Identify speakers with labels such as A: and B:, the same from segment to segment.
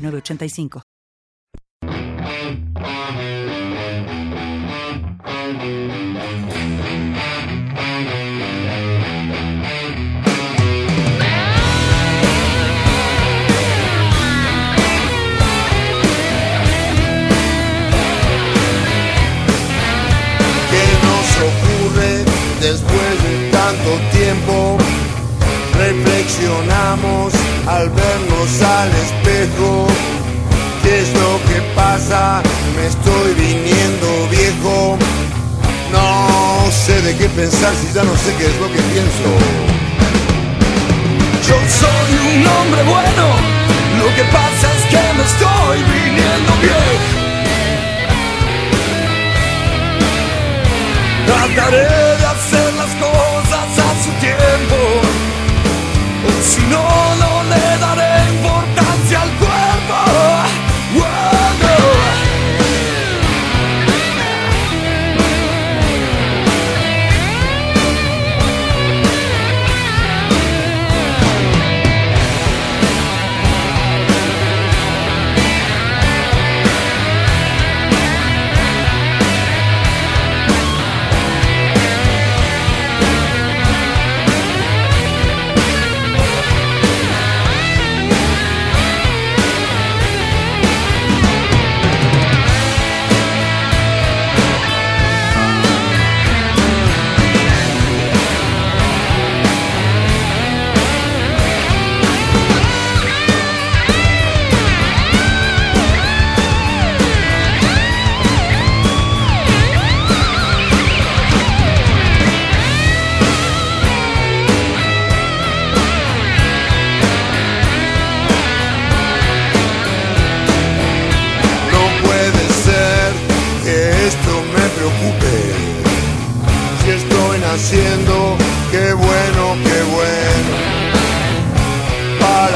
A: 985.
B: ¿Qué nos ocurre después de tanto tiempo? Reflexionamos al vernos al espejo. ¿Qué es lo que pasa? Me estoy viniendo viejo. No sé de qué pensar si ya no sé qué es lo que pienso.
C: Yo soy un hombre bueno, lo que pasa es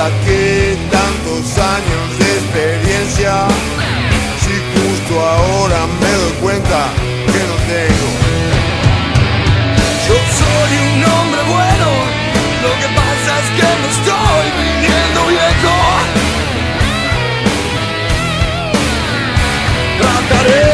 B: ¿Para qué tantos años de experiencia? Si justo ahora me doy cuenta que no tengo.
C: Yo soy un hombre bueno, lo que pasa es que me estoy viniendo viejo. Trataré